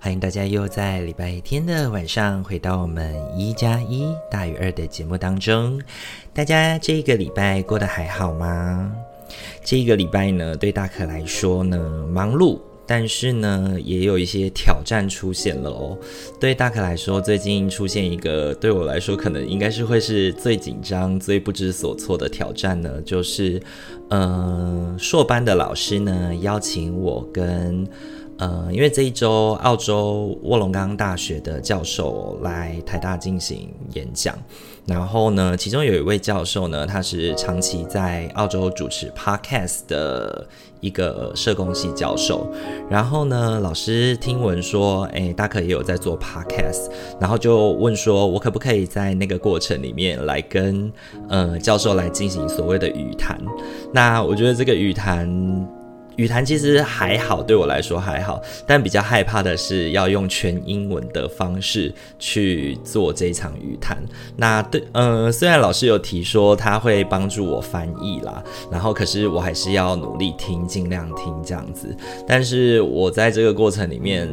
欢迎大家又在礼拜天的晚上回到我们一加一大于二的节目当中。大家这个礼拜过得还好吗？这个礼拜呢，对大可来说呢，忙碌。但是呢，也有一些挑战出现了哦。对大可来说，最近出现一个对我来说可能应该是会是最紧张、最不知所措的挑战呢，就是，嗯、硕班的老师呢邀请我跟。呃，因为这一周澳洲卧龙岗大学的教授来台大进行演讲，然后呢，其中有一位教授呢，他是长期在澳洲主持 Podcast 的一个社工系教授，然后呢，老师听闻说，哎，大可也有在做 Podcast，然后就问说，我可不可以在那个过程里面来跟呃教授来进行所谓的语谈？那我觉得这个语谈。语谈其实还好，对我来说还好，但比较害怕的是要用全英文的方式去做这一场语谈。那对，嗯、虽然老师有提说他会帮助我翻译啦，然后可是我还是要努力听，尽量听这样子。但是我在这个过程里面，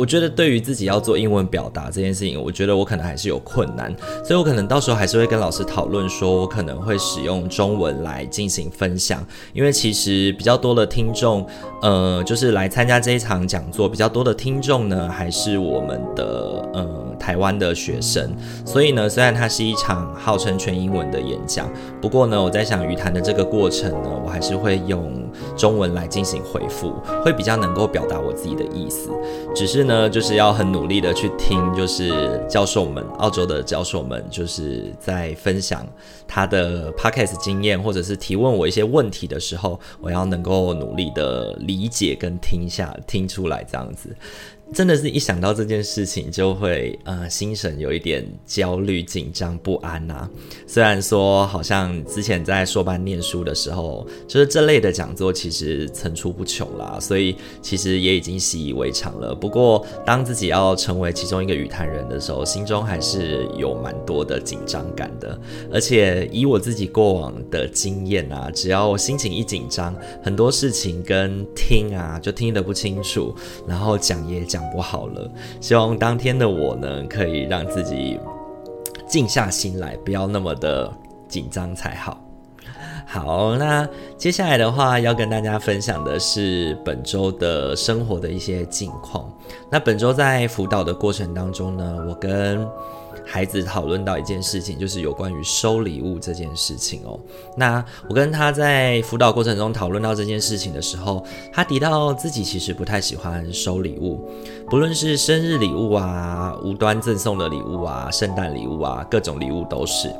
我觉得对于自己要做英文表达这件事情，我觉得我可能还是有困难，所以我可能到时候还是会跟老师讨论，说我可能会使用中文来进行分享，因为其实比较多的听众。呃，就是来参加这一场讲座比较多的听众呢，还是我们的呃台湾的学生。所以呢，虽然它是一场号称全英文的演讲，不过呢，我在想语谈的这个过程呢，我还是会用中文来进行回复，会比较能够表达我自己的意思。只是呢，就是要很努力的去听，就是教授们，澳洲的教授们，就是在分享他的 podcast 经验，或者是提问我一些问题的时候，我要能够努力的。理解跟听下听出来这样子。真的是一想到这件事情，就会呃心神有一点焦虑、紧张、不安呐、虽然说好像之前在硕班念书的时候，就是这类的讲座其实层出不穷啦，所以其实也已经习以为常了。不过当自己要成为其中一个语坛人的时候，心中还是有蛮多的紧张感的。而且以我自己过往的经验啊，只要我心情一紧张，很多事情跟听啊就听得不清楚，然后讲也讲。不好了，希望当天的我呢，可以让自己静下心来，不要那么的紧张才好。好，那接下来的话要跟大家分享的是本周的生活的一些近况。那本周在辅导的过程当中呢，我跟孩子讨论到一件事情，就是有关于收礼物这件事情哦。那我跟他在辅导过程中讨论到这件事情的时候，他提到自己其实不太喜欢收礼物，不论是生日礼物啊、无端赠送的礼物啊、圣诞礼物啊，各种礼物都是。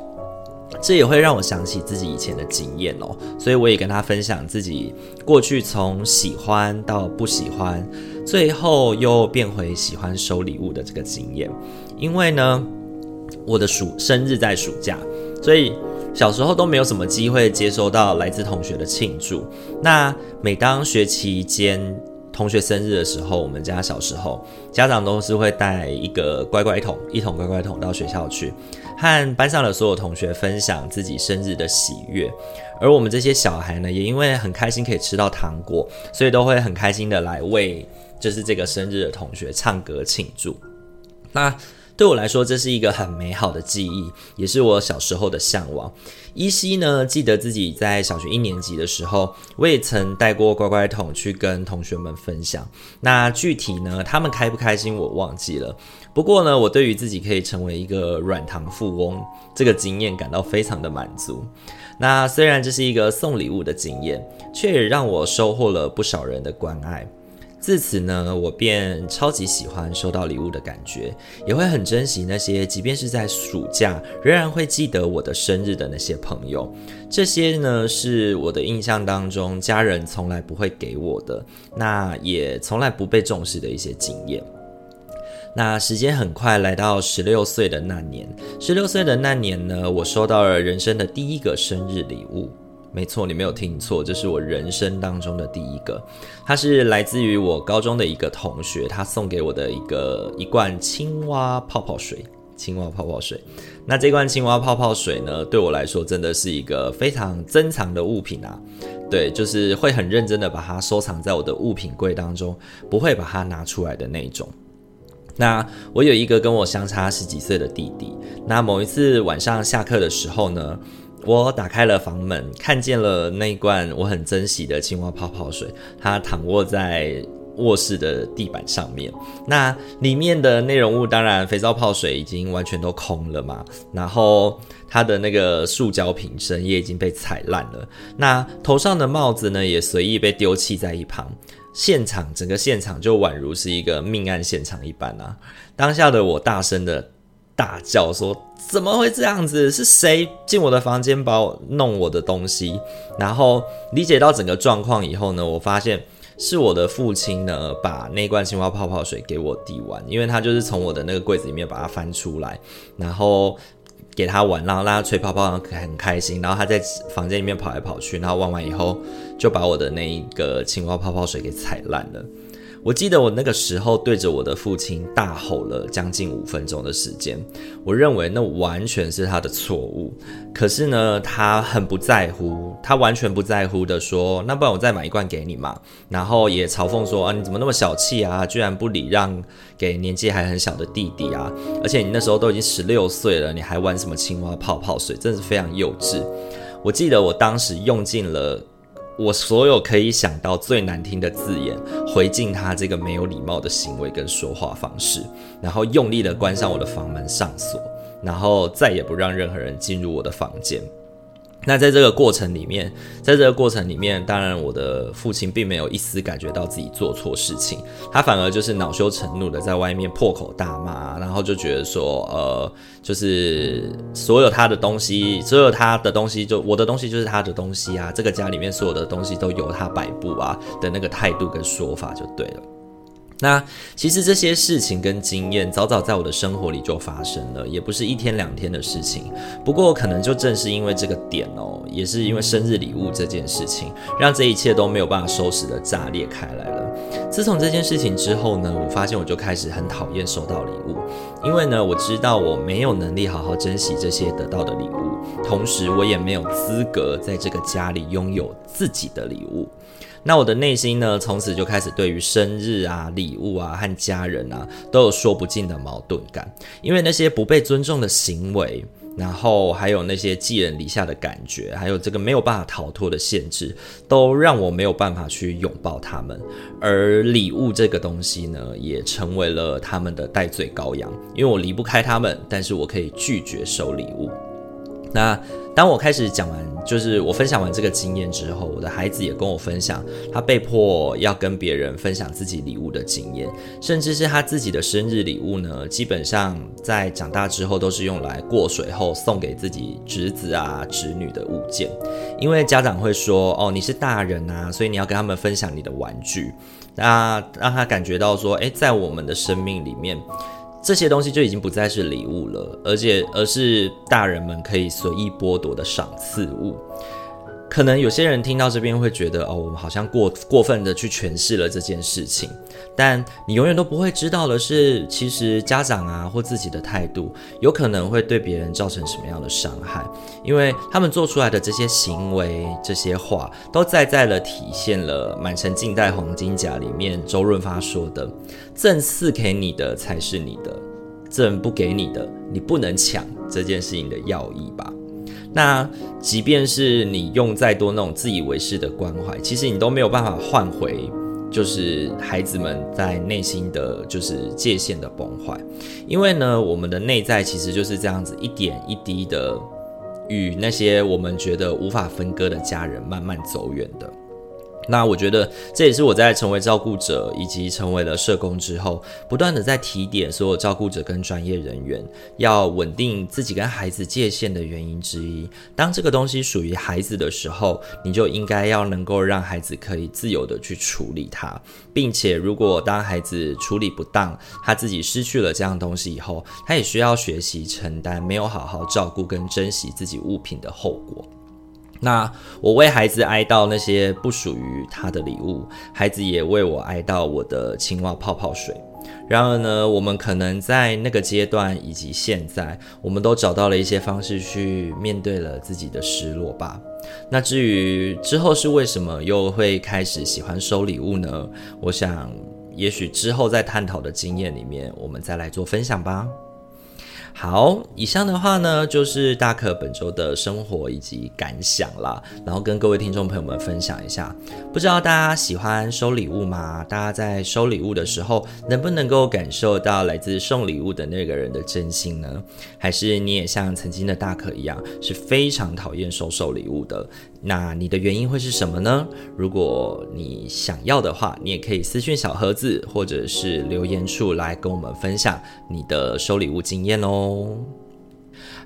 这也会让我想起自己以前的经验哦，所以我也跟他分享自己过去从喜欢到不喜欢，最后又变回喜欢收礼物的这个经验，因为呢。我的暑生日在暑假，所以小时候都没有什么机会接收到来自同学的庆祝。那每当学期间同学生日的时候，我们家小时候家长都是会带一个乖乖桶，一桶乖乖桶到学校去，和班上的所有同学分享自己生日的喜悦。而我们这些小孩呢，也因为很开心可以吃到糖果，所以都会很开心的来为就是这个生日的同学唱歌庆祝。那。对我来说，这是一个很美好的记忆，也是我小时候的向往。依稀呢，记得自己在小学一年级的时候，我也曾带过乖乖桶去跟同学们分享。那具体呢，他们开不开心，我忘记了。不过呢，我对于自己可以成为一个软糖富翁这个经验感到非常的满足。那虽然这是一个送礼物的经验，却也让我收获了不少人的关爱。自此呢，我便超级喜欢收到礼物的感觉，也会很珍惜那些即便是在暑假仍然会记得我的生日的那些朋友。这些呢，是我的印象当中家人从来不会给我的，那也从来不被重视的一些经验。那时间很快来到十六岁的那年，十六岁的那年呢，我收到了人生的第一个生日礼物。没错，你没有听错，这是我人生当中的第一个。它是来自于我高中的一个同学，他送给我的一个一罐青蛙泡泡水。青蛙泡泡水，那这罐青蛙泡泡水呢，对我来说真的是一个非常珍藏的物品啊。对，就是会很认真的把它收藏在我的物品柜当中，不会把它拿出来的那种。那我有一个跟我相差十几岁的弟弟。那某一次晚上下课的时候呢，我打开了房门，看见了那罐我很珍惜的青蛙泡泡水，它躺卧在卧室的地板上面。那里面的内容物，当然肥皂泡水已经完全都空了嘛，然后它的那个塑胶瓶身也已经被踩烂了。那头上的帽子呢，也随意被丢弃在一旁。现场整个现场就宛如是一个命案现场一般啊！当下的我大声的。大叫说：“怎么会这样子？是谁进我的房间把我弄我的东西？”然后理解到整个状况以后呢，我发现是我的父亲呢把那罐青蛙泡泡水给我弟玩，因为他就是从我的那个柜子里面把它翻出来，然后给他玩，然后让他吹泡泡，很开心。然后他在房间里面跑来跑去，然后玩完以后就把我的那一个青蛙泡泡水给踩烂了。我记得我那个时候对着我的父亲大吼了将近五分钟的时间，我认为那完全是他的错误。可是呢，他很不在乎，他完全不在乎的说：“那不然我再买一罐给你嘛。”然后也嘲讽说：“啊，你怎么那么小气啊？居然不礼让给年纪还很小的弟弟啊！而且你那时候都已经十六岁了，你还玩什么青蛙泡泡水？真是非常幼稚。”我记得我当时用尽了。我所有可以想到最难听的字眼，回敬他这个没有礼貌的行为跟说话方式，然后用力的关上我的房门上锁，然后再也不让任何人进入我的房间。那在这个过程里面，在这个过程里面，当然我的父亲并没有一丝感觉到自己做错事情，他反而就是恼羞成怒的在外面破口大骂，然后就觉得说，呃，就是所有他的东西，所有他的东西就我的东西就是他的东西啊，这个家里面所有的东西都由他摆布啊的那个态度跟说法就对了。那其实这些事情跟经验早早在我的生活里就发生了，也不是一天两天的事情。不过可能就正是因为这个点哦，也是因为生日礼物这件事情，让这一切都没有办法收拾的炸裂开来了。自从这件事情之后呢，我发现我就开始很讨厌收到礼物，因为呢，我知道我没有能力好好珍惜这些得到的礼物，同时我也没有资格在这个家里拥有自己的礼物。那我的内心呢，从此就开始对于生日啊、礼物啊和家人啊，都有说不尽的矛盾感。因为那些不被尊重的行为，然后还有那些寄人篱下的感觉，还有这个没有办法逃脱的限制，都让我没有办法去拥抱他们。而礼物这个东西呢，也成为了他们的代罪羔羊。因为我离不开他们，但是我可以拒绝收礼物。那当我开始讲完，就是我分享完这个经验之后，我的孩子也跟我分享，他被迫要跟别人分享自己礼物的经验，甚至是他自己的生日礼物呢，基本上在长大之后都是用来过水后送给自己侄子啊、侄女的物件，因为家长会说，哦，你是大人啊，所以你要跟他们分享你的玩具，那让他感觉到说，诶，在我们的生命里面。这些东西就已经不再是礼物了，而且而是大人们可以随意剥夺的赏赐物。可能有些人听到这边会觉得，哦，我们好像过过分的去诠释了这件事情。但你永远都不会知道的是，其实家长啊或自己的态度，有可能会对别人造成什么样的伤害，因为他们做出来的这些行为、这些话，都在在了体现了《满城尽带黄金甲》里面周润发说的：“赠赐给你的才是你的，赠不给你的，你不能抢。”这件事情的要义吧。那即便是你用再多那种自以为是的关怀，其实你都没有办法换回，就是孩子们在内心的就是界限的崩坏。因为呢，我们的内在其实就是这样子一点一滴的，与那些我们觉得无法分割的家人慢慢走远的。那我觉得这也是我在成为照顾者以及成为了社工之后，不断的在提点所有照顾者跟专业人员要稳定自己跟孩子界限的原因之一。当这个东西属于孩子的时候，你就应该要能够让孩子可以自由的去处理它，并且如果当孩子处理不当，他自己失去了这样东西以后，他也需要学习承担没有好好照顾跟珍惜自己物品的后果。那我为孩子哀悼那些不属于他的礼物，孩子也为我哀悼我的青蛙泡泡水。然而呢，我们可能在那个阶段以及现在，我们都找到了一些方式去面对了自己的失落吧。那至于之后是为什么又会开始喜欢收礼物呢？我想，也许之后在探讨的经验里面，我们再来做分享吧。好，以上的话呢，就是大可本周的生活以及感想啦，然后跟各位听众朋友们分享一下。不知道大家喜欢收礼物吗？大家在收礼物的时候，能不能够感受到来自送礼物的那个人的真心呢？还是你也像曾经的大可一样，是非常讨厌收受礼物的？那你的原因会是什么呢？如果你想要的话，你也可以私信小盒子，或者是留言处来跟我们分享你的收礼物经验哦。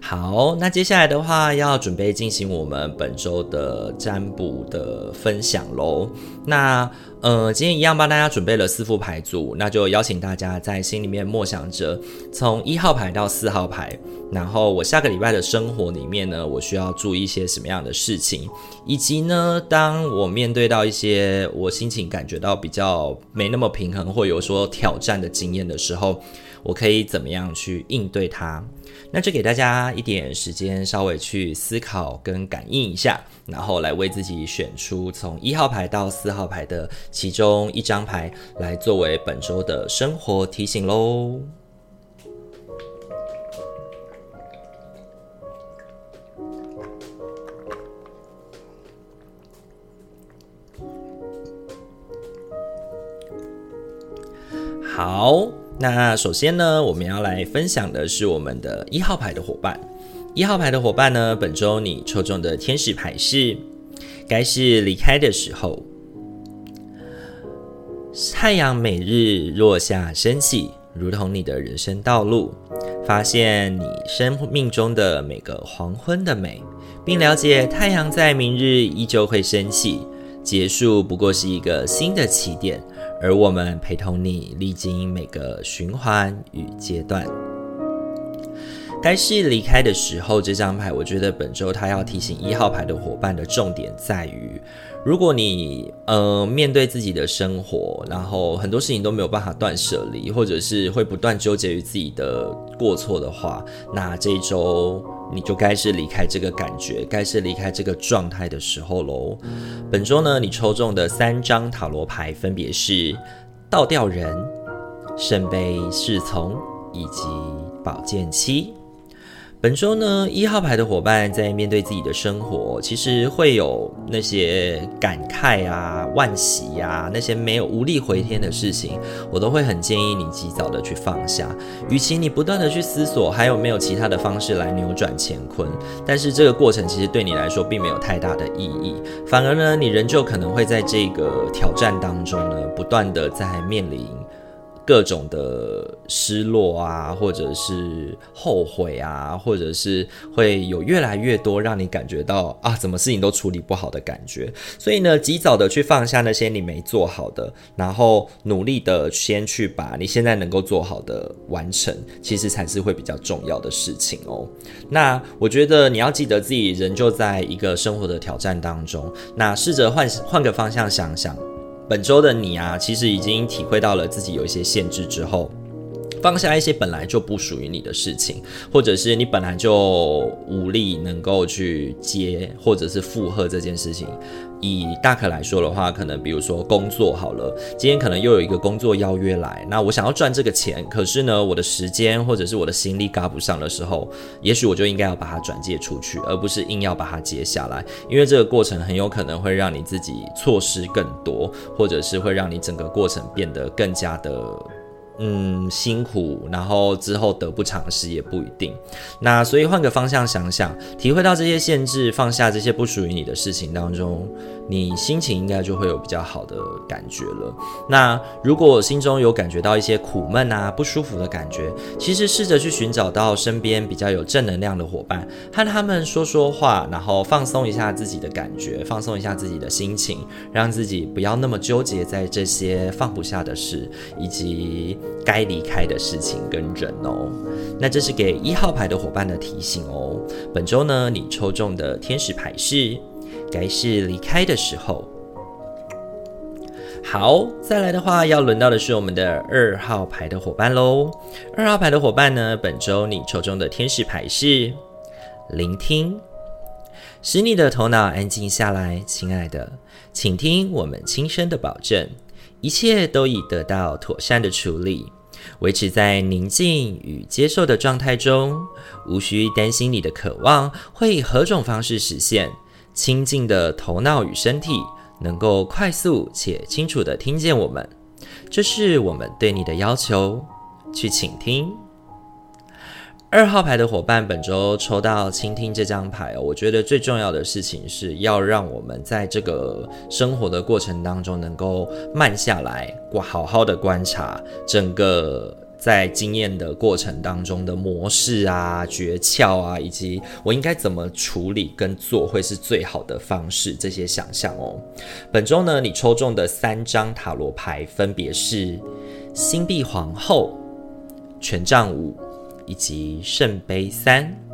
好，那接下来的话要准备进行我们本周的占卜的分享喽。那呃，今天一样帮大家准备了四副牌组，那就邀请大家在心里面默想着，从一号牌到四号牌，然后我下个礼拜的生活里面呢，我需要注意一些什么样的事情，以及呢，当我面对到一些我心情感觉到比较没那么平衡或有说挑战的经验的时候，我可以怎么样去应对它？那就给大家一点时间，稍微去思考跟感应一下，然后来为自己选出从一号牌到四号牌的其中一张牌，来作为本周的生活提醒喽。好。那首先呢，我们要来分享的是我们的一号牌的伙伴。一号牌的伙伴呢，本周你抽中的天使牌是，该是离开的时候。太阳每日落下升起，如同你的人生道路，发现你生命中的每个黄昏的美，并了解太阳在明日依旧会升起，结束不过是一个新的起点。而我们陪同你历经每个循环与阶段。该是离开的时候，这张牌，我觉得本周他要提醒一号牌的伙伴的重点在于，如果你呃面对自己的生活，然后很多事情都没有办法断舍离，或者是会不断纠结于自己的过错的话，那这一周。你就该是离开这个感觉，该是离开这个状态的时候喽。本周呢，你抽中的三张塔罗牌分别是倒吊人、圣杯侍从以及宝剑七。本周呢，一号牌的伙伴在面对自己的生活，其实会有那些感慨啊、惋惜呀、啊，那些没有无力回天的事情，我都会很建议你及早的去放下。与其你不断的去思索还有没有其他的方式来扭转乾坤，但是这个过程其实对你来说并没有太大的意义，反而呢，你仍旧可能会在这个挑战当中呢，不断的在面临。各种的失落啊，或者是后悔啊，或者是会有越来越多让你感觉到啊，怎么事情都处理不好的感觉。所以呢，及早的去放下那些你没做好的，然后努力的先去把你现在能够做好的完成，其实才是会比较重要的事情哦。那我觉得你要记得自己仍旧在一个生活的挑战当中，那试着换换个方向想想。本周的你啊，其实已经体会到了自己有一些限制之后，放下一些本来就不属于你的事情，或者是你本来就无力能够去接或者是负荷这件事情。以大可来说的话，可能比如说工作好了，今天可能又有一个工作邀约来，那我想要赚这个钱，可是呢，我的时间或者是我的心力赶不上的时候，也许我就应该要把它转借出去，而不是硬要把它接下来，因为这个过程很有可能会让你自己错失更多，或者是会让你整个过程变得更加的。嗯，辛苦，然后之后得不偿失也不一定。那所以换个方向想想，体会到这些限制，放下这些不属于你的事情当中，你心情应该就会有比较好的感觉了。那如果心中有感觉到一些苦闷啊、不舒服的感觉，其实试着去寻找到身边比较有正能量的伙伴，和他们说说话，然后放松一下自己的感觉，放松一下自己的心情，让自己不要那么纠结在这些放不下的事，以及该离开的事情跟人哦。那这是给一号牌的伙伴的提醒哦。本周呢，你抽中的天使牌是，该是离开的时候。好，再来的话，要轮到的是我们的二号牌的伙伴喽。二号牌的伙伴呢，本周你抽中的天使牌是聆听，使你的头脑安静下来，亲爱的，请听我们轻声的保证，一切都已得到妥善的处理。维持在宁静与接受的状态中，无需担心你的渴望会以何种方式实现。清静的头脑与身体能够快速且清楚地听见我们，这是我们对你的要求。去倾听。二号牌的伙伴，本周抽到倾听这张牌。我觉得最重要的事情是要让我们在这个生活的过程当中，能够慢下来，好好的观察整个在经验的过程当中的模式啊、诀窍啊，以及我应该怎么处理跟做会是最好的方式，这些想象哦。本周呢，你抽中的三张塔罗牌分别是星币皇后、权杖五。以及圣杯三。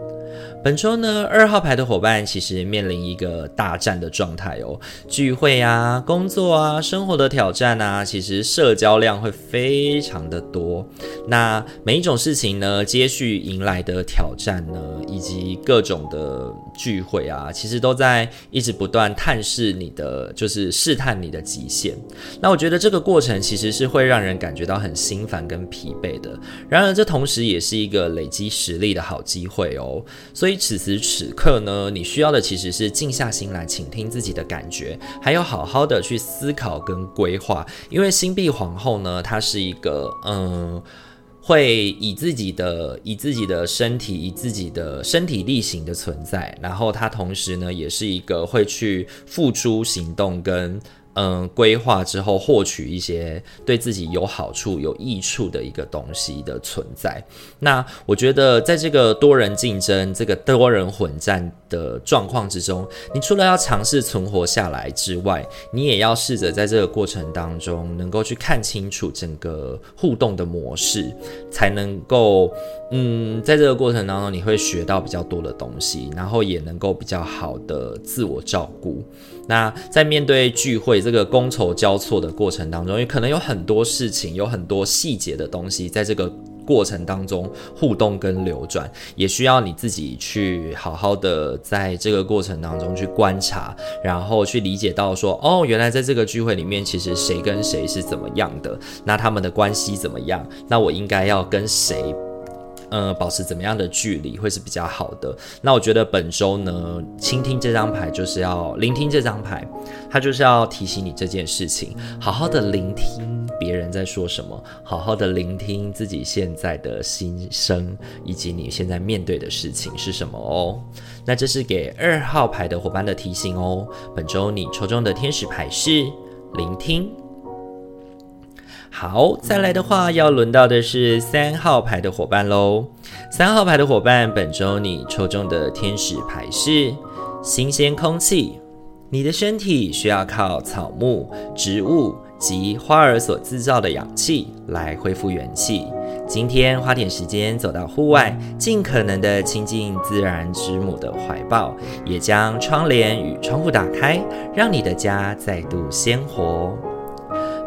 本周呢，二号牌的伙伴其实面临一个大战的状态哦，聚会啊、工作啊、生活的挑战啊，其实社交量会非常的多。那每一种事情呢，接续迎来的挑战呢，以及各种的聚会啊，其实都在一直不断探视你的，就是试探你的极限。那我觉得这个过程其实是会让人感觉到很心烦跟疲惫的。然而，这同时也是一个累积实力的好机会哦。所以。此时此刻呢，你需要的其实是静下心来倾听自己的感觉，还有好好的去思考跟规划。因为星币皇后呢，她是一个嗯，会以自己的以自己的身体以自己的身体力行的存在，然后她同时呢，也是一个会去付诸行动跟。嗯，规划之后获取一些对自己有好处、有益处的一个东西的存在。那我觉得，在这个多人竞争、这个多人混战的状况之中，你除了要尝试存活下来之外，你也要试着在这个过程当中，能够去看清楚整个互动的模式，才能够嗯，在这个过程当中，你会学到比较多的东西，然后也能够比较好的自我照顾。那在面对聚会这个觥筹交错的过程当中，也可能有很多事情，有很多细节的东西，在这个过程当中互动跟流转，也需要你自己去好好的在这个过程当中去观察，然后去理解到说，哦，原来在这个聚会里面，其实谁跟谁是怎么样的，那他们的关系怎么样，那我应该要跟谁。呃，保持怎么样的距离会是比较好的？那我觉得本周呢，倾听这张牌就是要聆听这张牌，它就是要提醒你这件事情，好好的聆听别人在说什么，好好的聆听自己现在的心声，以及你现在面对的事情是什么哦。那这是给二号牌的伙伴的提醒哦。本周你抽中的天使牌是聆听。好，再来的话，要轮到的是三号牌的伙伴喽。三号牌的伙伴，本周你抽中的天使牌是新鲜空气。你的身体需要靠草木、植物及花儿所制造的氧气来恢复元气。今天花点时间走到户外，尽可能的亲近自然之母的怀抱，也将窗帘与窗户打开，让你的家再度鲜活。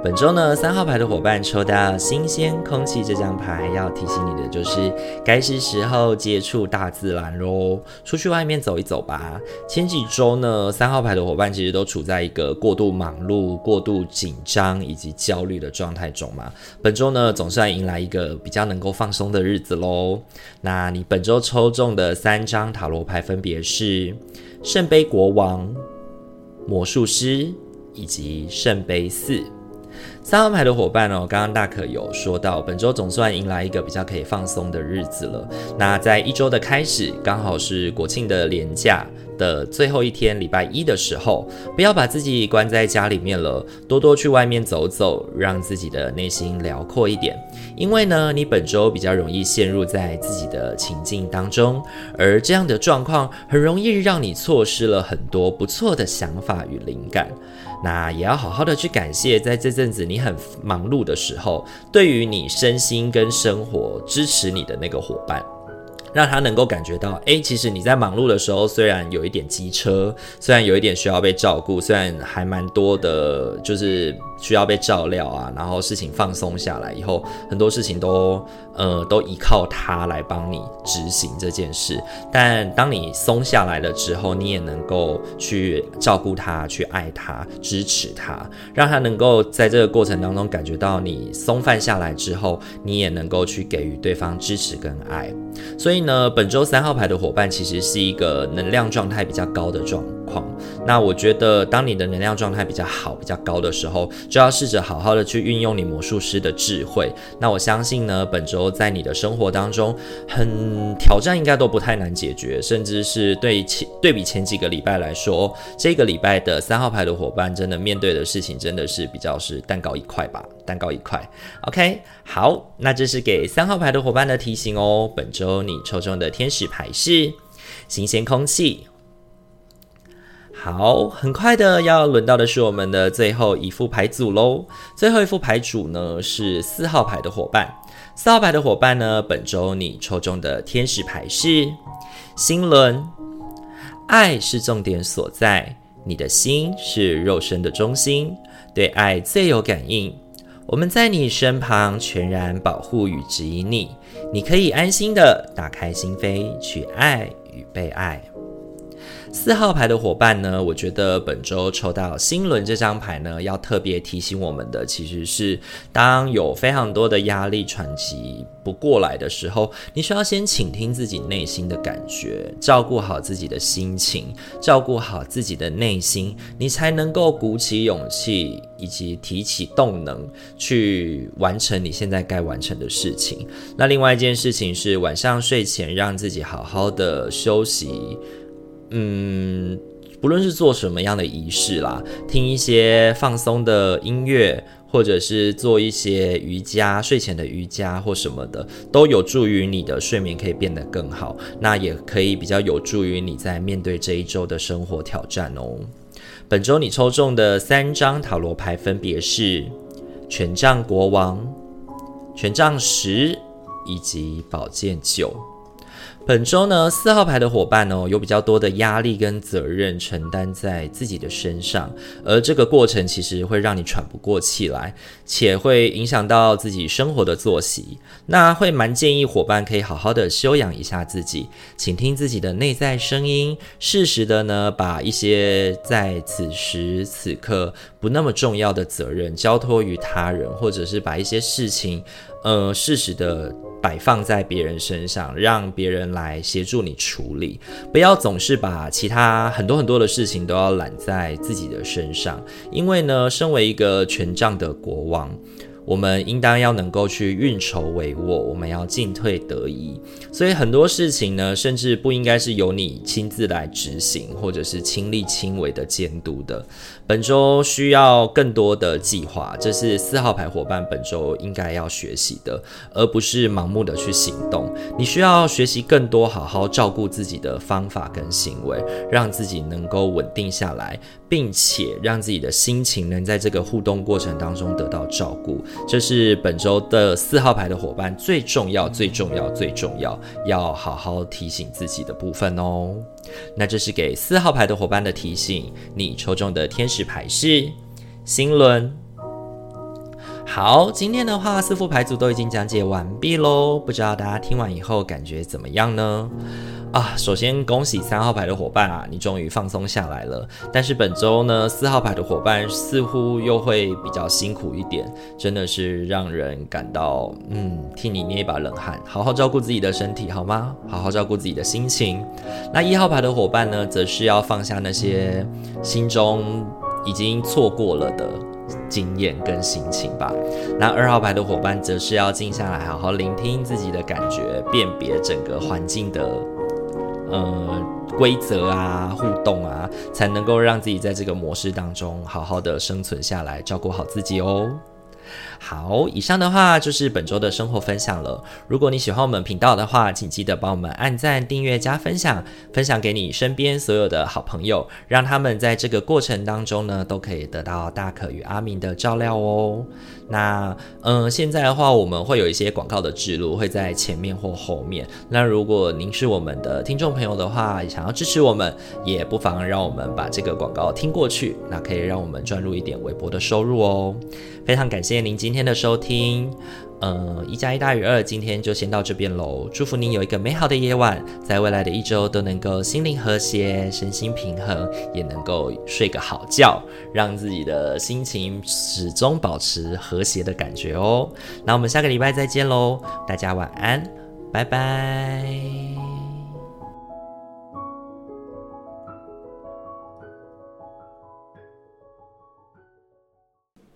本周呢，三号牌的伙伴抽到新鲜空气这张牌，要提醒你的就是，该是时候接触大自然喽，出去外面走一走吧。前几周呢，三号牌的伙伴其实都处在一个过度忙碌、过度紧张以及焦虑的状态中嘛。本周呢，总算迎来一个比较能够放松的日子喽。那你本周抽中的三张塔罗牌分别是圣杯国王、魔术师以及圣杯四。三号牌的伙伴哦，刚刚大可有说到，本周总算迎来一个比较可以放松的日子了。那在一周的开始，刚好是国庆的连假的最后一天，礼拜一的时候，不要把自己关在家里面了，多多去外面走走，让自己的内心辽阔一点。因为呢，你本周比较容易陷入在自己的情境当中，而这样的状况很容易让你错失了很多不错的想法与灵感。那也要好好的去感谢，在这阵子你很忙碌的时候，对于你身心跟生活支持你的那个伙伴。让他能够感觉到，诶，其实你在忙碌的时候，虽然有一点机车，虽然有一点需要被照顾，虽然还蛮多的，就是需要被照料啊，然后事情放松下来以后，很多事情都，呃，都依靠他来帮你执行这件事。但当你松下来了之后，你也能够去照顾他，去爱他，支持他，让他能够在这个过程当中感觉到你松放下来之后，你也能够去给予对方支持跟爱。所以呢，本周三号牌的伙伴其实是一个能量状态比较高的状况。那我觉得，当你的能量状态比较好、比较高的时候，就要试着好好的去运用你魔术师的智慧。那我相信呢，本周在你的生活当中，很挑战应该都不太难解决，甚至是对前对比前几个礼拜来说，这个礼拜的三号牌的伙伴真的面对的事情真的是比较是蛋糕一块吧，蛋糕一块。OK，好，那这是给三号牌的伙伴的提醒哦。本周你抽中的天使牌是新鲜空气。好，很快的要轮到的是我们的最后一副牌组喽。最后一副牌组呢是四号牌的伙伴。四号牌的伙伴呢，本周你抽中的天使牌是心轮。爱是重点所在，你的心是肉身的中心，对爱最有感应。我们在你身旁，全然保护与指引你，你可以安心的打开心扉，去爱与被爱。四号牌的伙伴呢，我觉得本周抽到新轮这张牌呢，要特别提醒我们的，其实是当有非常多的压力喘气不过来的时候，你需要先倾听自己内心的感觉，照顾好自己的心情，照顾好自己的内心，你才能够鼓起勇气以及提起动能去完成你现在该完成的事情。那另外一件事情是晚上睡前让自己好好的休息。嗯，不论是做什么样的仪式啦，听一些放松的音乐，或者是做一些瑜伽、睡前的瑜伽或什么的，都有助于你的睡眠可以变得更好。那也可以比较有助于你在面对这一周的生活挑战哦。本周你抽中的三张塔罗牌分别是权杖国王、权杖十以及宝剑九。本周呢，四号牌的伙伴哦，有比较多的压力跟责任承担在自己的身上，而这个过程其实会让你喘不过气来，且会影响到自己生活的作息。那会蛮建议伙伴可以好好的休养一下自己，倾听自己的内在声音，适时的呢，把一些在此时此刻不那么重要的责任交托于他人，或者是把一些事情，呃，适时的。摆放在别人身上，让别人来协助你处理，不要总是把其他很多很多的事情都要揽在自己的身上，因为呢，身为一个权杖的国王。我们应当要能够去运筹帷幄，我们要进退得宜。所以很多事情呢，甚至不应该是由你亲自来执行，或者是亲力亲为的监督的。本周需要更多的计划，这是四号牌伙伴本周应该要学习的，而不是盲目的去行动。你需要学习更多好好照顾自己的方法跟行为，让自己能够稳定下来，并且让自己的心情能在这个互动过程当中得到照顾。这是本周的四号牌的伙伴最重要、最重要、最重要要好好提醒自己的部分哦。那这是给四号牌的伙伴的提醒。你抽中的天使牌是星轮。好，今天的话四副牌组都已经讲解完毕喽。不知道大家听完以后感觉怎么样呢？啊，首先恭喜三号牌的伙伴啊，你终于放松下来了。但是本周呢，四号牌的伙伴似乎又会比较辛苦一点，真的是让人感到嗯，替你捏一把冷汗。好好照顾自己的身体好吗？好好照顾自己的心情。那一号牌的伙伴呢，则是要放下那些心中已经错过了的。经验跟心情吧。那二号牌的伙伴则是要静下来，好好聆听自己的感觉，辨别整个环境的呃规则啊、互动啊，才能够让自己在这个模式当中好好的生存下来，照顾好自己哦。好，以上的话就是本周的生活分享了。如果你喜欢我们频道的话，请记得帮我们按赞、订阅、加分享，分享给你身边所有的好朋友，让他们在这个过程当中呢，都可以得到大可与阿明的照料哦。那，嗯，现在的话，我们会有一些广告的植入，会在前面或后面。那如果您是我们的听众朋友的话，想要支持我们，也不妨让我们把这个广告听过去，那可以让我们赚入一点微薄的收入哦。非常感谢您今天的收听。嗯，一加一大于二，今天就先到这边喽。祝福您有一个美好的夜晚，在未来的一周都能够心灵和谐、身心平衡，也能够睡个好觉，让自己的心情始终保持和谐的感觉哦。那我们下个礼拜再见喽，大家晚安，拜拜。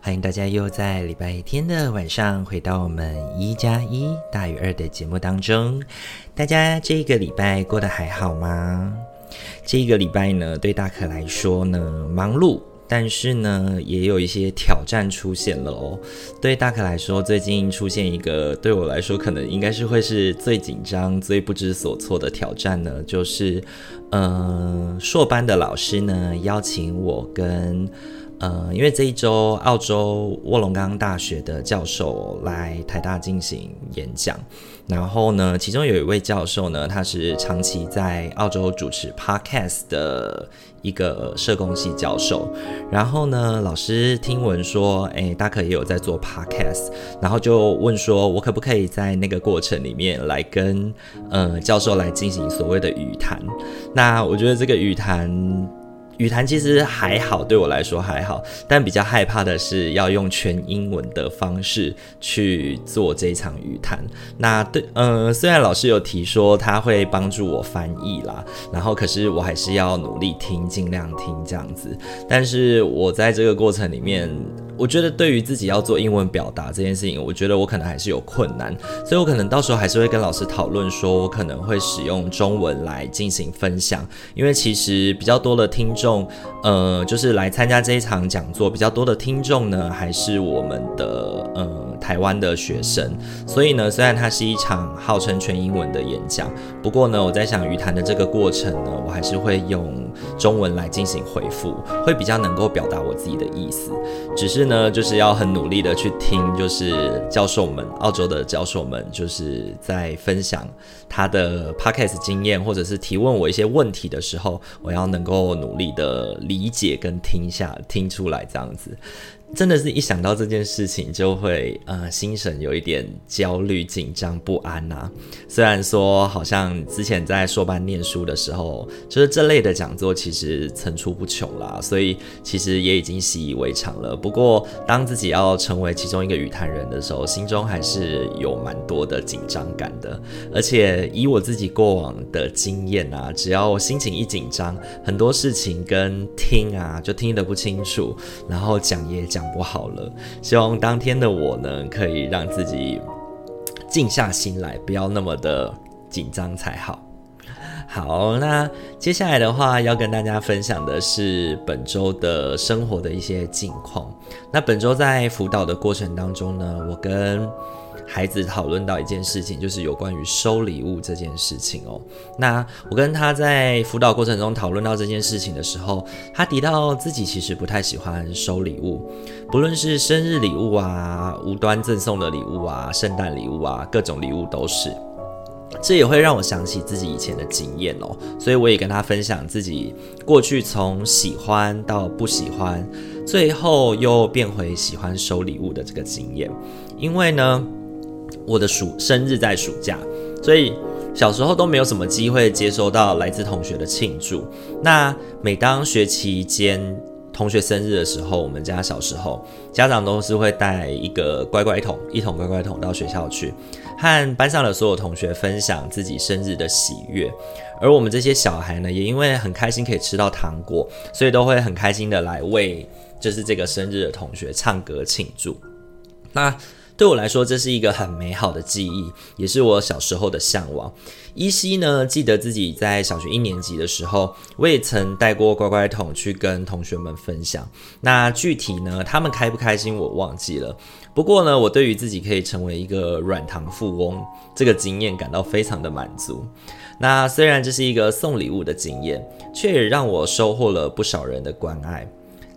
欢迎大家又在礼拜天的晚上回到我们一加一大于二的节目当中。大家这个礼拜过得还好吗？这个礼拜呢，对大可来说呢，忙碌。但是呢，也有一些挑战出现了哦。对大可来说，最近出现一个对我来说可能应该是会是最紧张、最不知所措的挑战呢，就是，嗯、硕班的老师呢邀请我跟。呃，因为这一周澳洲卧龙岗大学的教授来台大进行演讲，然后呢，其中有一位教授呢，他是长期在澳洲主持 podcast 的一个社工系教授，然后呢，老师听闻说，哎，大可也有在做 podcast，然后就问说，我可不可以在那个过程里面来跟呃教授来进行所谓的语谈？那我觉得这个语谈。语谈其实还好，对我来说还好，但比较害怕的是要用全英文的方式去做这一场语谈。那对，嗯，虽然老师有提说他会帮助我翻译啦，然后可是我还是要努力听，尽量听这样子。但是我在这个过程里面。我觉得对于自己要做英文表达这件事情，我觉得我可能还是有困难，所以我可能到时候还是会跟老师讨论，说我可能会使用中文来进行分享，因为其实比较多的听众，呃，就是来参加这一场讲座，比较多的听众呢，还是我们的呃台湾的学生，所以呢，虽然它是一场号称全英文的演讲，不过呢，我在想语谈的这个过程呢，我还是会用中文来进行回复，会比较能够表达我自己的意思，只是。呢，就是要很努力的去听，就是教授们，澳洲的教授们，就是在分享他的 podcast 经验，或者是提问我一些问题的时候，我要能够努力的理解跟听下听出来这样子。真的是一想到这件事情，就会呃心神有一点焦虑、紧张、不安呐、虽然说好像之前在硕班念书的时候，就是这类的讲座其实层出不穷啦，所以其实也已经习以为常了。不过当自己要成为其中一个语坛人的时候，心中还是有蛮多的紧张感的。而且以我自己过往的经验啊，只要心情一紧张，很多事情跟听啊就听得不清楚，然后讲也讲。想不好了，希望当天的我呢，可以让自己静下心来，不要那么的紧张才好。好，那接下来的话要跟大家分享的是本周的生活的一些近况。那本周在辅导的过程当中呢，我跟孩子讨论到一件事情，就是有关于收礼物这件事情哦。那我跟他在辅导过程中讨论到这件事情的时候，他提到自己其实不太喜欢收礼物，不论是生日礼物啊、无端赠送的礼物啊、圣诞礼物啊，各种礼物都是。这也会让我想起自己以前的经验哦，所以我也跟他分享自己过去从喜欢到不喜欢，最后又变回喜欢收礼物的这个经验。因为呢，我的暑生日在暑假，所以小时候都没有什么机会接收到来自同学的庆祝。那每当学期间同学生日的时候，我们家小时候家长都是会带一个乖乖桶，一桶乖乖桶到学校去。和班上的所有同学分享自己生日的喜悦，而我们这些小孩呢，也因为很开心可以吃到糖果，所以都会很开心的来为就是这个生日的同学唱歌庆祝。那对我来说，这是一个很美好的记忆，也是我小时候的向往。依稀呢，记得自己在小学一年级的时候，我也曾带过乖乖桶去跟同学们分享。那具体呢，他们开不开心我忘记了。不过呢，我对于自己可以成为一个软糖富翁这个经验感到非常的满足。那虽然这是一个送礼物的经验，却也让我收获了不少人的关爱。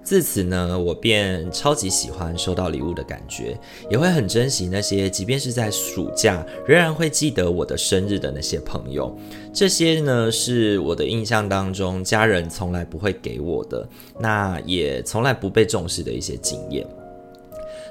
自此呢，我便超级喜欢收到礼物的感觉，也会很珍惜那些即便是在暑假仍然会记得我的生日的那些朋友。这些呢，是我的印象当中家人从来不会给我的，那也从来不被重视的一些经验。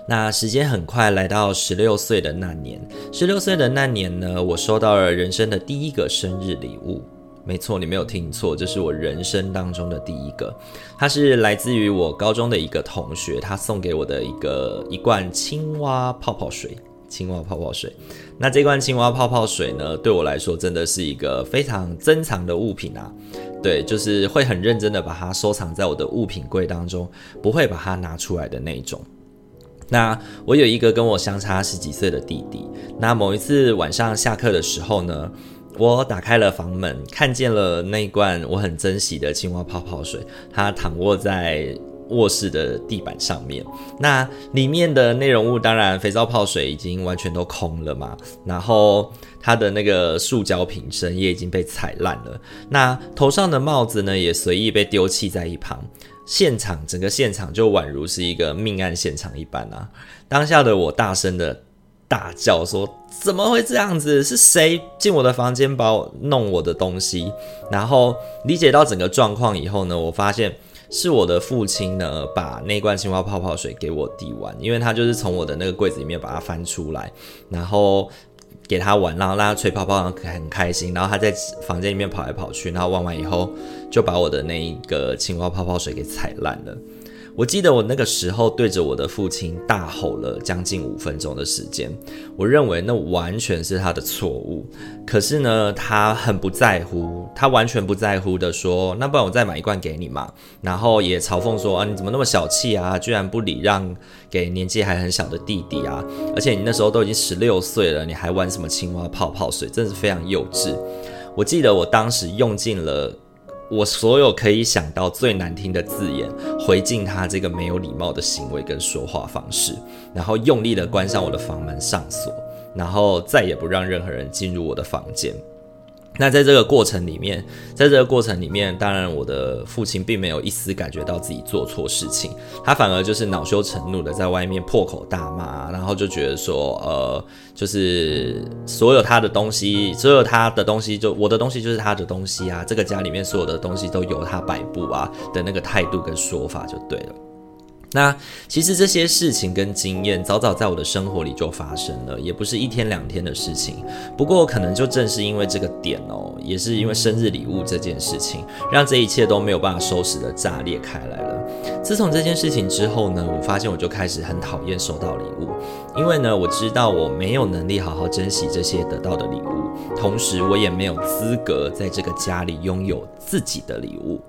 那时间很快来到十六岁的那年，十六岁的那年呢，我收到了人生的第一个生日礼物。没错，你没有听错，这是我人生当中的第一个。它是来自于我高中的一个同学，他送给我的一个一罐青蛙泡泡水。青蛙泡泡水，那这罐青蛙泡泡水呢，对我来说真的是一个非常珍藏的物品啊。对，就是会很认真的把它收藏在我的物品柜当中，不会把它拿出来的那种。那我有一个跟我相差十几岁的弟弟。那某一次晚上下课的时候呢，我打开了房门，看见了那罐我很珍惜的青蛙泡泡水，它躺卧在卧室的地板上面。那里面的内容物当然肥皂泡水已经完全都空了嘛，然后它的那个塑胶瓶身也已经被踩烂了。那头上的帽子呢，也随意被丢弃在一旁。现场整个现场就宛如是一个命案现场一般啊！当下的我大声的。大叫说：“怎么会这样子？是谁进我的房间把我弄我的东西？”然后理解到整个状况以后呢，我发现是我的父亲呢把那罐青蛙泡泡水给我递完，因为他就是从我的那个柜子里面把它翻出来，然后给他玩，然后让他吹泡泡，然后很开心。然后他在房间里面跑来跑去，然后玩完以后就把我的那一个青蛙泡泡水给踩烂了。我记得我那个时候对着我的父亲大吼了将近五分钟的时间，我认为那完全是他的错误。可是呢，他很不在乎，他完全不在乎的说：“那不然我再买一罐给你嘛。”然后也嘲讽说：“啊，你怎么那么小气啊？居然不礼让给年纪还很小的弟弟啊！而且你那时候都已经十六岁了，你还玩什么青蛙泡泡水？真是非常幼稚。”我记得我当时用尽了。我所有可以想到最难听的字眼，回敬他这个没有礼貌的行为跟说话方式，然后用力的关上我的房门上锁，然后再也不让任何人进入我的房间。那在这个过程里面，在这个过程里面，当然我的父亲并没有一丝感觉到自己做错事情，他反而就是恼羞成怒的在外面破口大骂，然后就觉得说，呃，就是所有他的东西，所有他的东西就我的东西就是他的东西啊，这个家里面所有的东西都由他摆布啊的那个态度跟说法就对了。那其实这些事情跟经验早早在我的生活里就发生了，也不是一天两天的事情。不过可能就正是因为这个点哦，也是因为生日礼物这件事情，让这一切都没有办法收拾的炸裂开来了。自从这件事情之后呢，我发现我就开始很讨厌收到礼物，因为呢，我知道我没有能力好好珍惜这些得到的礼物，同时我也没有资格在这个家里拥有自己的礼物。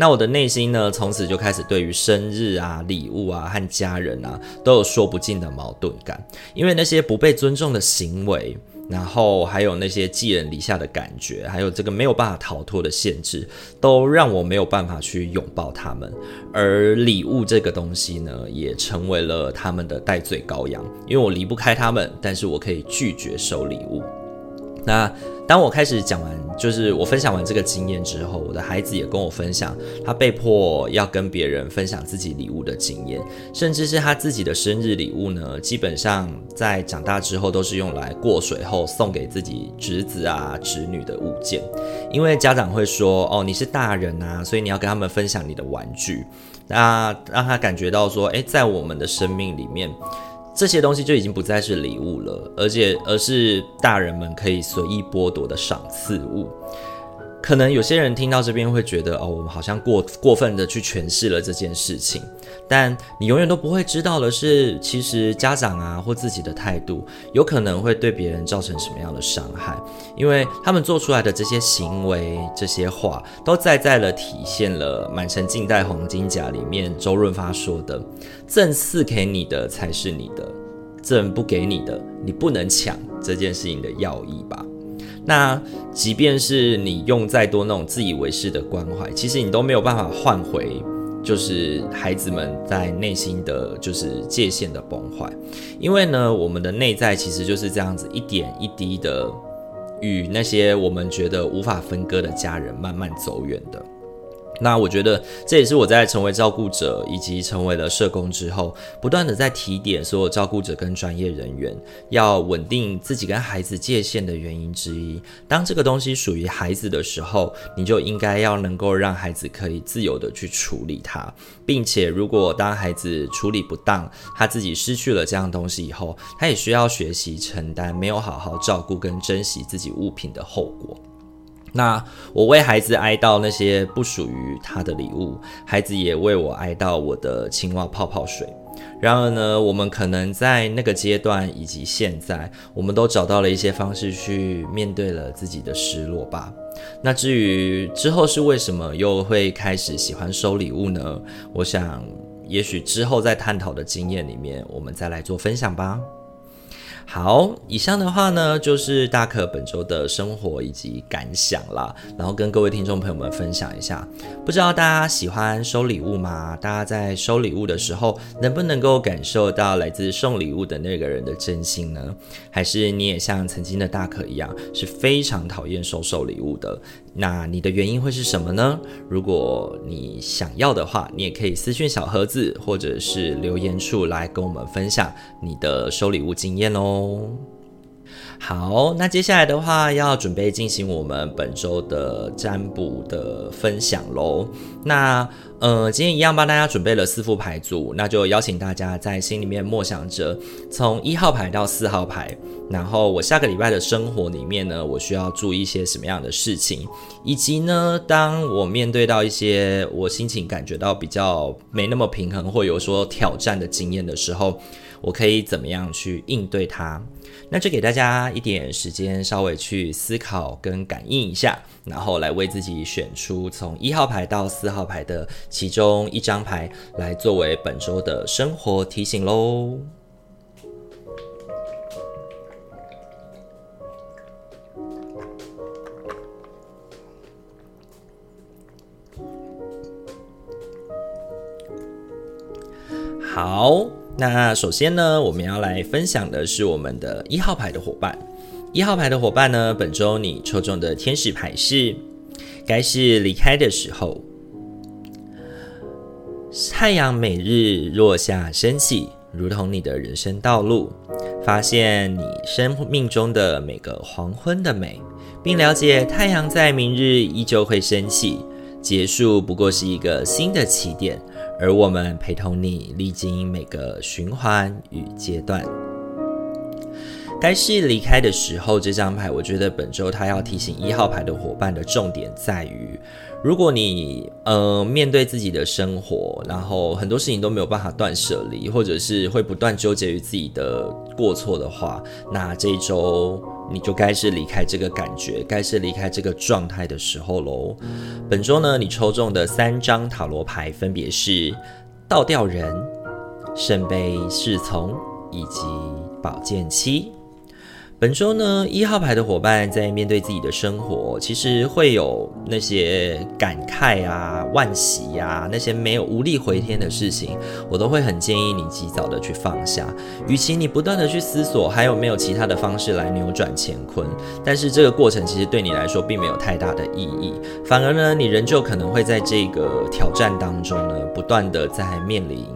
那我的内心呢，从此就开始对于生日啊、礼物啊和家人啊，都有说不尽的矛盾感。因为那些不被尊重的行为，然后还有那些寄人篱下的感觉，还有这个没有办法逃脱的限制，都让我没有办法去拥抱他们。而礼物这个东西呢，也成为了他们的代罪羔羊。因为我离不开他们，但是我可以拒绝收礼物。那当我开始讲完，就是我分享完这个经验之后，我的孩子也跟我分享，他被迫要跟别人分享自己礼物的经验，甚至是他自己的生日礼物呢，基本上在长大之后都是用来过水后送给自己侄子啊、侄女的物件，因为家长会说，哦，你是大人啊，所以你要跟他们分享你的玩具，那让他感觉到说，诶，在我们的生命里面。这些东西就已经不再是礼物了，而且而是大人们可以随意剥夺的赏赐物。可能有些人听到这边会觉得，哦，我们好像过过分的去诠释了这件事情。但你永远都不会知道的是，其实家长啊或自己的态度，有可能会对别人造成什么样的伤害，因为他们做出来的这些行为、这些话，都在在了体现了《满城尽带黄金甲》里面周润发说的：“赠赐给你的才是你的，赠不给你的，你不能抢。”这件事情的要义吧。那即便是你用再多那种自以为是的关怀，其实你都没有办法换回，就是孩子们在内心的就是界限的崩坏。因为呢，我们的内在其实就是这样子一点一滴的，与那些我们觉得无法分割的家人慢慢走远的。那我觉得这也是我在成为照顾者以及成为了社工之后，不断的在提点所有照顾者跟专业人员要稳定自己跟孩子界限的原因之一。当这个东西属于孩子的时候，你就应该要能够让孩子可以自由的去处理它，并且如果当孩子处理不当，他自己失去了这样东西以后，他也需要学习承担没有好好照顾跟珍惜自己物品的后果。那我为孩子哀悼那些不属于他的礼物，孩子也为我哀悼我的青蛙泡泡水。然而呢，我们可能在那个阶段以及现在，我们都找到了一些方式去面对了自己的失落吧。那至于之后是为什么又会开始喜欢收礼物呢？我想，也许之后在探讨的经验里面，我们再来做分享吧。好，以上的话呢，就是大可本周的生活以及感想啦，然后跟各位听众朋友们分享一下。不知道大家喜欢收礼物吗？大家在收礼物的时候，能不能够感受到来自送礼物的那个人的真心呢？还是你也像曾经的大可一样，是非常讨厌收受礼物的？那你的原因会是什么呢？如果你想要的话，你也可以私信小盒子，或者是留言处来跟我们分享你的收礼物经验哦。好，那接下来的话要准备进行我们本周的占卜的分享喽。那呃，今天一样帮大家准备了四副牌组，那就邀请大家在心里面默想着，从一号牌到四号牌，然后我下个礼拜的生活里面呢，我需要注意一些什么样的事情，以及呢，当我面对到一些我心情感觉到比较没那么平衡或有说挑战的经验的时候，我可以怎么样去应对它？那就给大家一点时间，稍微去思考跟感应一下，然后来为自己选出从一号牌到四号牌的其中一张牌，来作为本周的生活提醒喽。好。那首先呢，我们要来分享的是我们的一号牌的伙伴。一号牌的伙伴呢，本周你抽中的天使牌是，该是离开的时候。太阳每日落下升起，如同你的人生道路，发现你生命中的每个黄昏的美，并了解太阳在明日依旧会升起，结束不过是一个新的起点。而我们陪同你历经每个循环与阶段，该是离开的时候。这张牌，我觉得本周它要提醒一号牌的伙伴的重点在于。如果你呃面对自己的生活，然后很多事情都没有办法断舍离，或者是会不断纠结于自己的过错的话，那这一周你就该是离开这个感觉，该是离开这个状态的时候喽。本周呢，你抽中的三张塔罗牌分别是倒吊人、圣杯侍从以及宝剑七。本周呢，一号牌的伙伴在面对自己的生活，其实会有那些感慨啊、惋惜呀、啊，那些没有无力回天的事情，我都会很建议你及早的去放下。与其你不断的去思索还有没有其他的方式来扭转乾坤，但是这个过程其实对你来说并没有太大的意义，反而呢，你仍旧可能会在这个挑战当中呢，不断的在面临。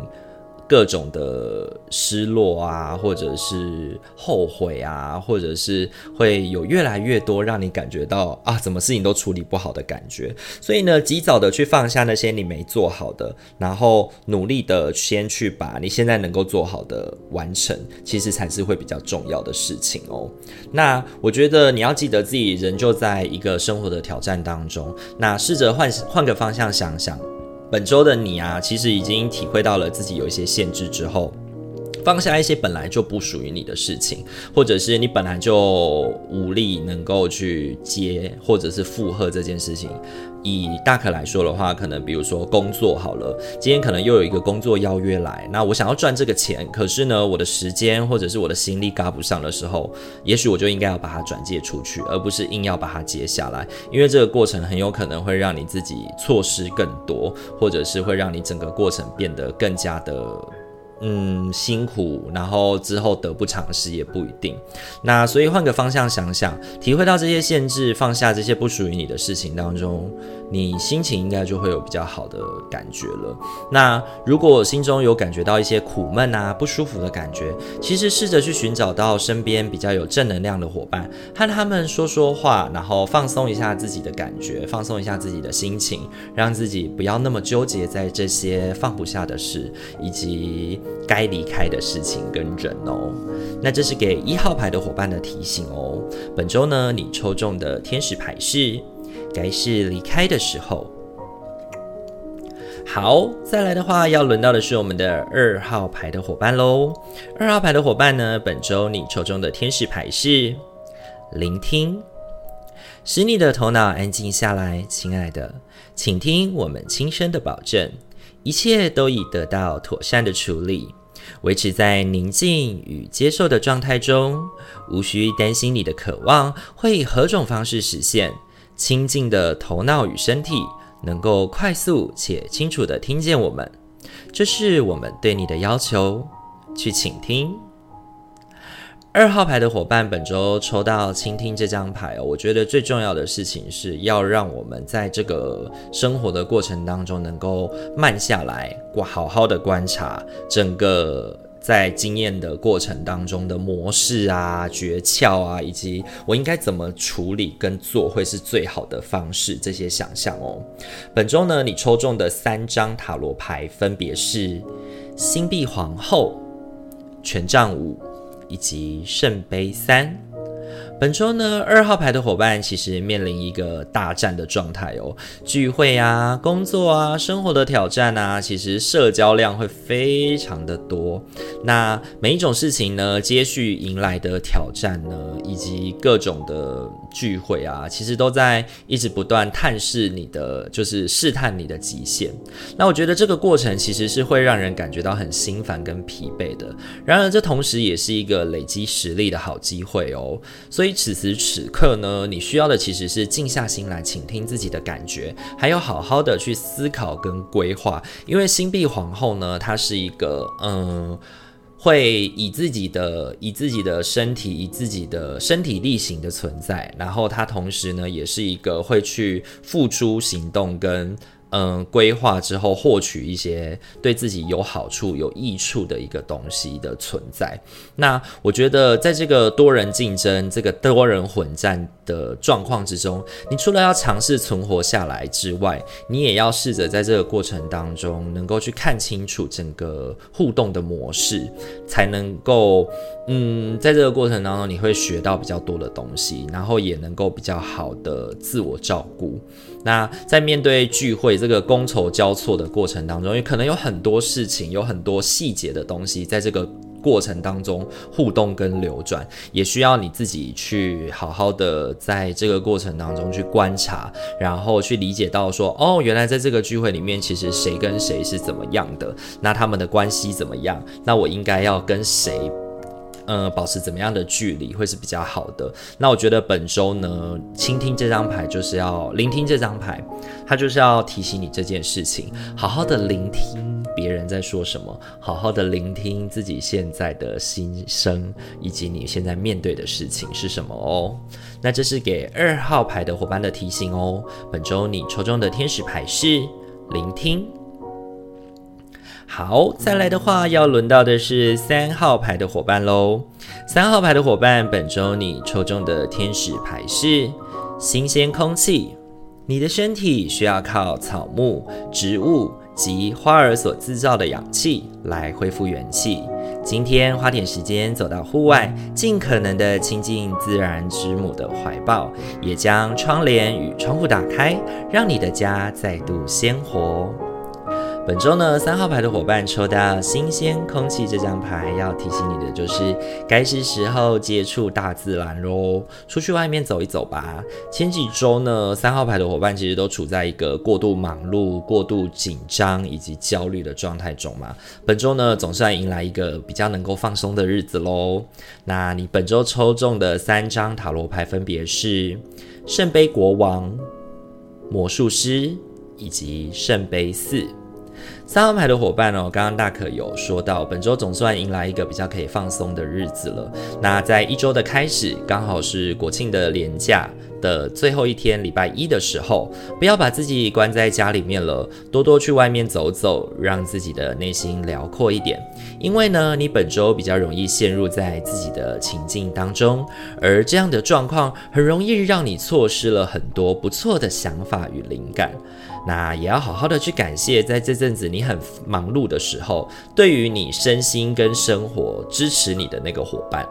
各种的失落啊，或者是后悔啊，或者是会有越来越多让你感觉到啊，什么事情都处理不好的感觉。所以呢，及早的去放下那些你没做好的，然后努力的先去把你现在能够做好的完成，其实才是会比较重要的事情哦。那我觉得你要记得自己仍旧在一个生活的挑战当中，那试着换换个方向想想。本周的你啊，其实已经体会到了自己有一些限制之后，放下一些本来就不属于你的事情，或者是你本来就无力能够去接或者是负荷这件事情。以大可来说的话，可能比如说工作好了，今天可能又有一个工作邀约来，那我想要赚这个钱，可是呢，我的时间或者是我的心力赶不上的时候，也许我就应该要把它转借出去，而不是硬要把它接下来，因为这个过程很有可能会让你自己错失更多，或者是会让你整个过程变得更加的。嗯，辛苦，然后之后得不偿失也不一定。那所以换个方向想想，体会到这些限制，放下这些不属于你的事情当中，你心情应该就会有比较好的感觉了。那如果心中有感觉到一些苦闷啊、不舒服的感觉，其实试着去寻找到身边比较有正能量的伙伴，和他们说说话，然后放松一下自己的感觉，放松一下自己的心情，让自己不要那么纠结在这些放不下的事，以及。该离开的事情跟人哦，那这是给一号牌的伙伴的提醒哦。本周呢，你抽中的天使牌是，该是离开的时候。好，再来的话，要轮到的是我们的二号牌的伙伴喽。二号牌的伙伴呢，本周你抽中的天使牌是聆听，使你的头脑安静下来，亲爱的，请听我们轻声的保证。一切都已得到妥善的处理，维持在宁静与接受的状态中，无需担心你的渴望会以何种方式实现。清静的头脑与身体能够快速且清楚地听见我们，这是我们对你的要求。去倾听。二号牌的伙伴，本周抽到倾听这张牌哦。我觉得最重要的事情是要让我们在这个生活的过程当中，能够慢下来，好好的观察整个在经验的过程当中的模式啊、诀窍啊，以及我应该怎么处理跟做会是最好的方式，这些想象哦。本周呢，你抽中的三张塔罗牌分别是星币皇后、权杖五。以及圣杯三。本周呢，二号牌的伙伴其实面临一个大战的状态哦，聚会啊、工作啊、生活的挑战啊，其实社交量会非常的多。那每一种事情呢，接续迎来的挑战呢，以及各种的聚会啊，其实都在一直不断探视你的，就是试探你的极限。那我觉得这个过程其实是会让人感觉到很心烦跟疲惫的。然而，这同时也是一个累积实力的好机会哦。所以。所以此时此刻呢，你需要的其实是静下心来倾听自己的感觉，还有好好的去思考跟规划。因为星币皇后呢，她是一个嗯，会以自己的以自己的身体以自己的身体力行的存在，然后她同时呢，也是一个会去付出行动跟。嗯，规划之后获取一些对自己有好处、有益处的一个东西的存在。那我觉得，在这个多人竞争、这个多人混战的状况之中，你除了要尝试存活下来之外，你也要试着在这个过程当中能够去看清楚整个互动的模式，才能够嗯，在这个过程当中你会学到比较多的东西，然后也能够比较好的自我照顾。那在面对聚会这个觥筹交错的过程当中，也可能有很多事情，有很多细节的东西，在这个过程当中互动跟流转，也需要你自己去好好的在这个过程当中去观察，然后去理解到说，哦，原来在这个聚会里面，其实谁跟谁是怎么样的，那他们的关系怎么样，那我应该要跟谁。呃，保持怎么样的距离会是比较好的？那我觉得本周呢，倾听这张牌就是要聆听这张牌，它就是要提醒你这件事情，好好的聆听别人在说什么，好好的聆听自己现在的心声，以及你现在面对的事情是什么哦。那这是给二号牌的伙伴的提醒哦。本周你抽中的天使牌是聆听。好，再来的话，要轮到的是三号牌的伙伴喽。三号牌的伙伴，本周你抽中的天使牌是新鲜空气。你的身体需要靠草木、植物及花儿所制造的氧气来恢复元气。今天花点时间走到户外，尽可能的亲近自然之母的怀抱，也将窗帘与窗户打开，让你的家再度鲜活。本周呢，三号牌的伙伴抽到新鲜空气这张牌，要提醒你的就是，该是时候接触大自然喽，出去外面走一走吧。前几周呢，三号牌的伙伴其实都处在一个过度忙碌、过度紧张以及焦虑的状态中嘛。本周呢，总算迎来一个比较能够放松的日子喽。那你本周抽中的三张塔罗牌分别是圣杯国王、魔术师以及圣杯四。三号牌的伙伴哦，刚刚大可有说到，本周总算迎来一个比较可以放松的日子了。那在一周的开始，刚好是国庆的连假的最后一天，礼拜一的时候，不要把自己关在家里面了，多多去外面走走，让自己的内心辽阔一点。因为呢，你本周比较容易陷入在自己的情境当中，而这样的状况很容易让你错失了很多不错的想法与灵感。那也要好好的去感谢，在这阵子你很忙碌的时候，对于你身心跟生活支持你的那个伙伴。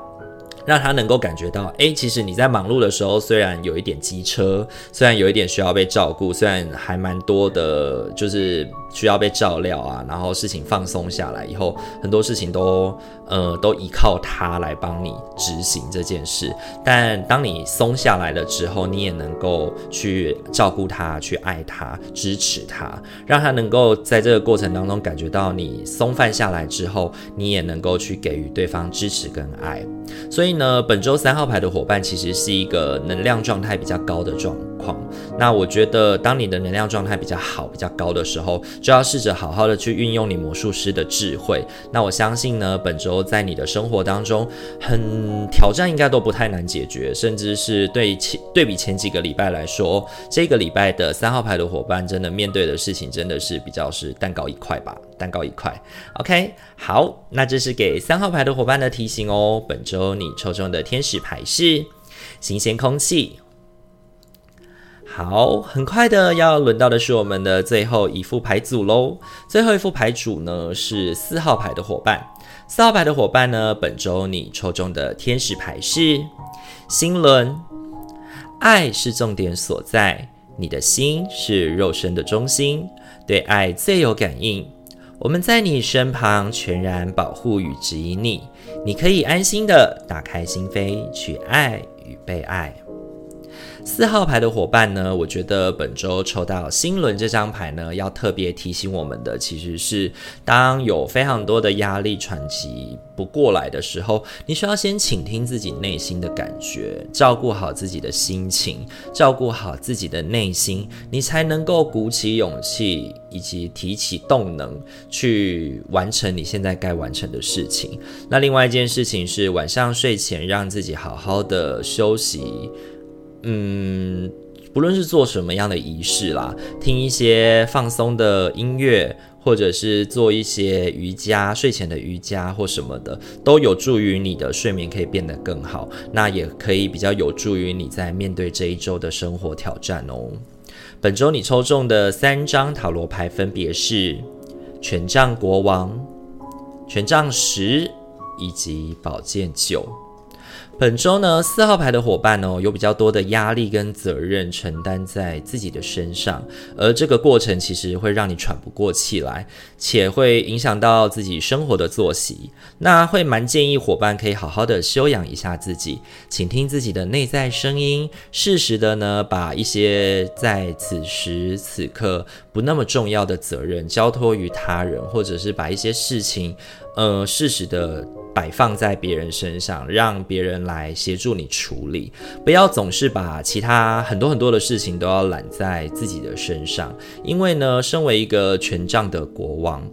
让他能够感觉到，诶，其实你在忙碌的时候，虽然有一点机车，虽然有一点需要被照顾，虽然还蛮多的，就是需要被照料啊，然后事情放松下来以后，很多事情都，呃，都依靠他来帮你执行这件事。但当你松下来了之后，你也能够去照顾他，去爱他，支持他，让他能够在这个过程当中感觉到你松放下来之后，你也能够去给予对方支持跟爱。所以呢，本周三号牌的伙伴其实是一个能量状态比较高的状况。那我觉得，当你的能量状态比较好、比较高的时候，就要试着好好的去运用你魔术师的智慧。那我相信呢，本周在你的生活当中，很挑战应该都不太难解决，甚至是对前对比前几个礼拜来说，这个礼拜的三号牌的伙伴真的面对的事情真的是比较是蛋糕一块吧，蛋糕一块。OK，好，那这是给三号牌的伙伴的提醒哦。本周你抽中的天使牌是新鲜空气。好，很快的要轮到的是我们的最后一副牌组喽。最后一副牌组呢是四号牌的伙伴。四号牌的伙伴呢，本周你抽中的天使牌是心轮。爱是重点所在，你的心是肉身的中心，对爱最有感应。我们在你身旁，全然保护与指引你，你可以安心的打开心扉，去爱与被爱。四号牌的伙伴呢，我觉得本周抽到心轮这张牌呢，要特别提醒我们的，其实是当有非常多的压力喘息不过来的时候，你需要先倾听自己内心的感觉，照顾好自己的心情，照顾好自己的内心，你才能够鼓起勇气以及提起动能去完成你现在该完成的事情。那另外一件事情是晚上睡前让自己好好的休息。嗯，不论是做什么样的仪式啦，听一些放松的音乐，或者是做一些瑜伽，睡前的瑜伽或什么的，都有助于你的睡眠可以变得更好。那也可以比较有助于你在面对这一周的生活挑战哦。本周你抽中的三张塔罗牌分别是权杖国王、权杖十以及宝剑九。本周呢，四号牌的伙伴哦，有比较多的压力跟责任承担在自己的身上，而这个过程其实会让你喘不过气来，且会影响到自己生活的作息。那会蛮建议伙伴可以好好的休养一下自己，倾听自己的内在声音，适时的呢，把一些在此时此刻不那么重要的责任交托于他人，或者是把一些事情，呃，适时的。摆放在别人身上，让别人来协助你处理，不要总是把其他很多很多的事情都要揽在自己的身上。因为呢，身为一个权杖的国王，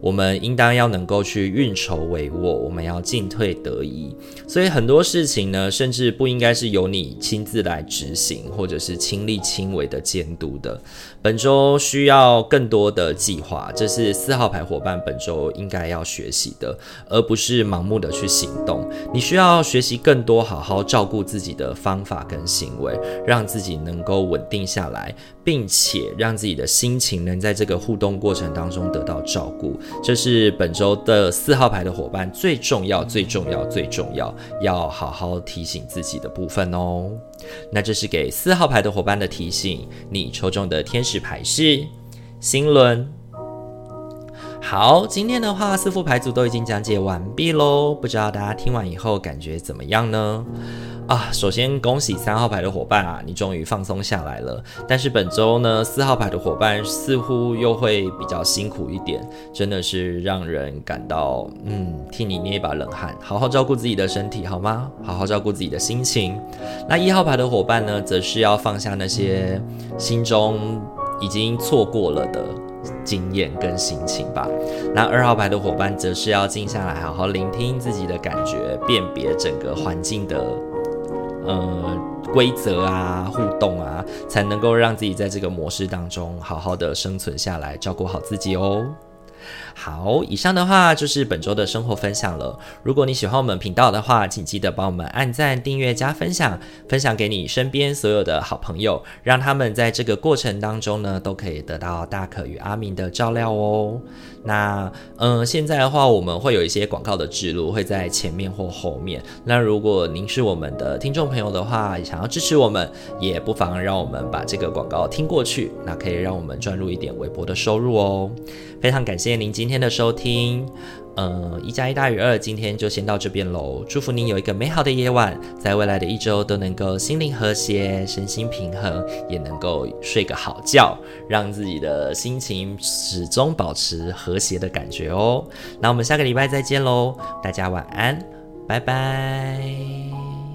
我们应当要能够去运筹帷幄，我们要进退得宜。所以很多事情呢，甚至不应该是由你亲自来执行，或者是亲力亲为的监督的。本周需要更多的计划，这是四号牌伙伴本周应该要学习的，而不是盲目的去行动。你需要学习更多好好照顾自己的方法跟行为，让自己能够稳定下来，并且让自己的心情能在这个互动过程当中得到照顾。这是本周的四号牌的伙伴最重要、最重要、最重要要好好提醒自己的部分哦。那这是给四号牌的伙伴的提醒，你抽中的天使牌是星轮。好，今天的话四副牌组都已经讲解完毕喽，不知道大家听完以后感觉怎么样呢？啊，首先恭喜三号牌的伙伴啊，你终于放松下来了。但是本周呢，四号牌的伙伴似乎又会比较辛苦一点，真的是让人感到嗯，替你捏一把冷汗。好好照顾自己的身体好吗？好好照顾自己的心情。那一号牌的伙伴呢，则是要放下那些心中已经错过了的经验跟心情吧。那二号牌的伙伴则是要静下来，好好聆听自己的感觉，辨别整个环境的。呃，规则啊，互动啊，才能够让自己在这个模式当中好好的生存下来，照顾好自己哦。好，以上的话就是本周的生活分享了。如果你喜欢我们频道的话，请记得帮我们按赞、订阅、加分享，分享给你身边所有的好朋友，让他们在这个过程当中呢，都可以得到大可与阿明的照料哦。那，嗯、现在的话，我们会有一些广告的植入，会在前面或后面。那如果您是我们的听众朋友的话，想要支持我们，也不妨让我们把这个广告听过去，那可以让我们赚入一点微薄的收入哦。非常感谢您今天的收听，嗯，一加一大于二，今天就先到这边喽。祝福您有一个美好的夜晚，在未来的一周都能够心灵和谐、身心平衡，也能够睡个好觉，让自己的心情始终保持和谐的感觉哦。那我们下个礼拜再见喽，大家晚安，拜拜。